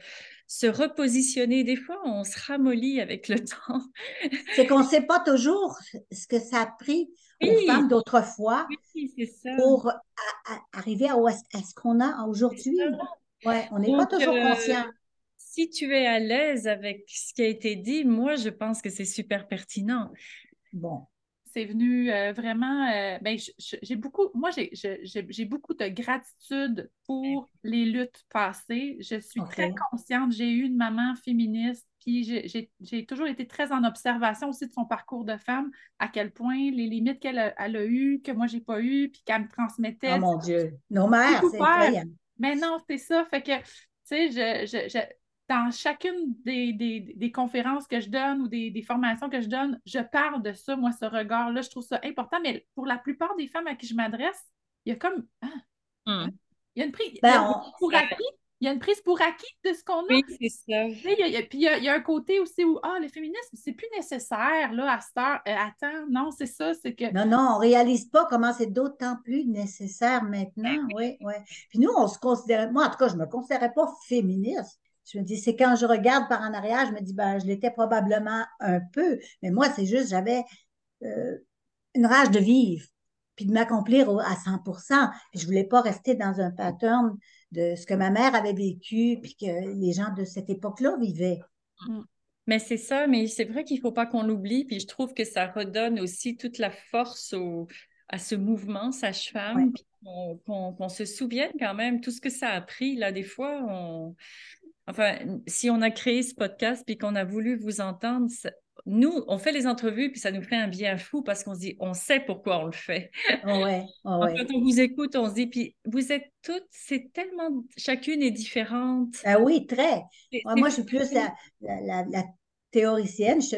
se repositionner. Des fois, on se ramollit avec le temps. C'est qu'on ne sait pas toujours ce que ça a pris aux femmes d'autrefois pour arriver à, ce qu'on a aujourd'hui. Ouais, on n'est pas toujours euh, conscient. Si tu es à l'aise avec ce qui a été dit, moi, je pense que c'est super pertinent. Bon c'est venu euh, vraiment. Euh, ben, j'ai beaucoup, moi, j'ai beaucoup de gratitude pour les luttes passées. Je suis très consciente. J'ai eu une maman féministe, puis j'ai toujours été très en observation aussi de son parcours de femme, à quel point les limites qu'elle a, a eues, que moi, j'ai pas eues, puis qu'elle me transmettait. Oh mon Dieu, nos mères, c'est incroyable. Mais non, c'est ça. Fait que, tu sais, je, dans chacune des, conférences que je donne ou des, formations que je donne, je parle de ça, moi, ce regard-là. Je trouve ça important. Mais pour la plupart des femmes à qui je m'adresse, il y a comme. Ah. Il y a une prise. Ben, pour acquis. Il y a une prise pour acquis de ce qu'on a. Oui, c'est ça. puis il y, a, un côté aussi où, ah, le féminisme, c'est plus nécessaire, là, à cette heure. Euh, attends, non, c'est ça, c'est que. Non, non, on réalise pas comment c'est d'autant plus nécessaire maintenant. Oui, oui. Puis nous, on se considérait, moi, en tout cas, je me considérais pas féministe je me dis, c'est quand je regarde par en arrière, je me dis, ben, je l'étais probablement un peu, mais moi, c'est juste, j'avais euh, une rage de vivre, puis de m'accomplir à 100% Je ne voulais pas rester dans un pattern de ce que ma mère avait vécu, puis que les gens de cette époque-là vivaient. Mm. Mais c'est ça, mais c'est vrai qu'il ne faut pas qu'on l'oublie, puis je trouve que ça redonne aussi toute la force à ce mouvement sage-femme, qu'on se souvienne quand même tout ce que ça a pris. Là, des fois, on, Enfin, si on a créé ce podcast puis qu'on a voulu vous entendre, nous, on fait les entrevues puis ça nous fait un bien fou parce qu'on se dit, on sait pourquoi on le fait. Oh ouais, oh ouais. Quand on vous écoute, on se dit, puis vous êtes toutes, c'est tellement, chacune est différente. Ah oui, très. moi, je suis plus la, la, théoricienne. Je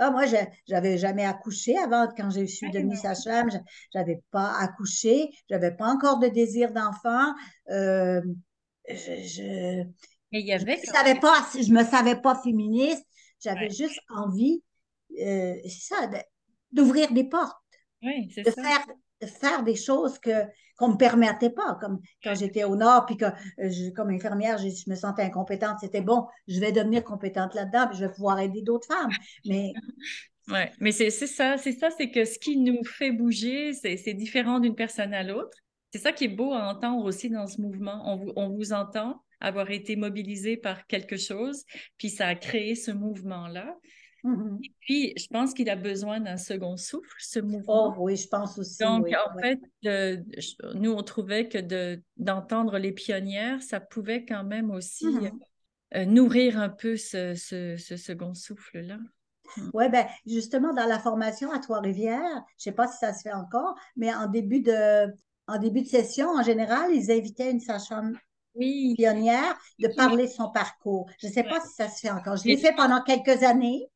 ah, moi, je n'avais jamais accouché avant, quand je suis devenue sage-femme, je n'avais pas accouché, je n'avais pas encore de désir d'enfant. Euh, je, il y avait je ne pas, je me savais pas féministe. J'avais juste envie, euh, ça, d'ouvrir des portes. Oui, de Faire, de faire des choses que qu'on me permettait pas, comme quand j'étais au Nord, puis que je, comme infirmière, je, me sentais incompétente. C'était bon, je vais devenir compétente là-dedans, puis je vais pouvoir aider d'autres femmes. Mais Oui, mais c'est ça, c'est ça, c'est que ce qui nous fait bouger, c'est différent d'une personne à l'autre. C'est ça qui est beau à entendre aussi dans ce mouvement. On vous, on vous entend, avoir été mobilisé par quelque chose, puis ça a créé ce mouvement-là. Mm-hmm. Et puis, je pense qu'il a besoin d'un second souffle, ce mouvement. Oh oui, je pense aussi. Donc, en fait, nous, on trouvait que d'entendre les pionnières, ça pouvait quand même aussi mm-hmm. euh, nourrir un peu ce, second souffle-là. Mm. Oui, ben justement, dans la formation à Trois-Rivières, je ne sais pas si ça se fait encore, mais en début de, en début de session, en général, ils invitaient une sage-femme pionnière de parler de son parcours. Je ne sais pas si ça se fait encore. Je l'ai fait pendant quelques années.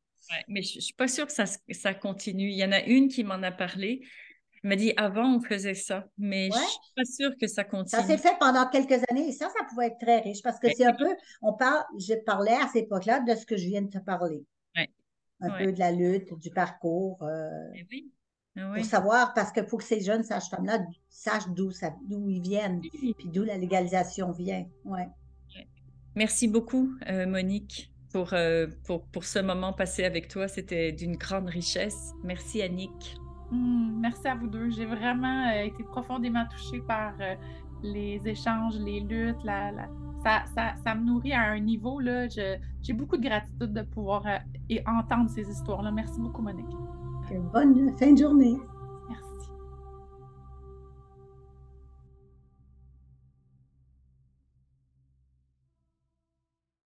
mais je ne suis pas sûre que ça, ça continue. Il y en a une qui m'en a parlé. Elle m'a dit avant, on faisait ça, mais je ne suis pas sûre que ça continue. Ça s'est fait pendant quelques années et ça, ça pouvait être très riche parce que c'est un peu, on parle, je parlais à cette époque-là de ce que je viens de te parler. Un peu de la lutte, du parcours. Euh, eh oui. Pour savoir, parce qu'il faut que ces jeunes sages-femmes-là sachent d'où ils viennent, puis d'où la légalisation vient. Ouais. Merci beaucoup, euh, Monique, pour, euh, pour, pour, ce moment passé avec toi. C'était d'une grande richesse. Merci, Annick. Hmm, merci à vous deux. J'ai vraiment euh, été profondément touchée par les échanges, les luttes. La, Ça, ça, ça, me nourrit à un niveau. J'ai beaucoup de gratitude de pouvoir et entendre ces histoires-là. Merci beaucoup, Monique. Bonne fin de journée.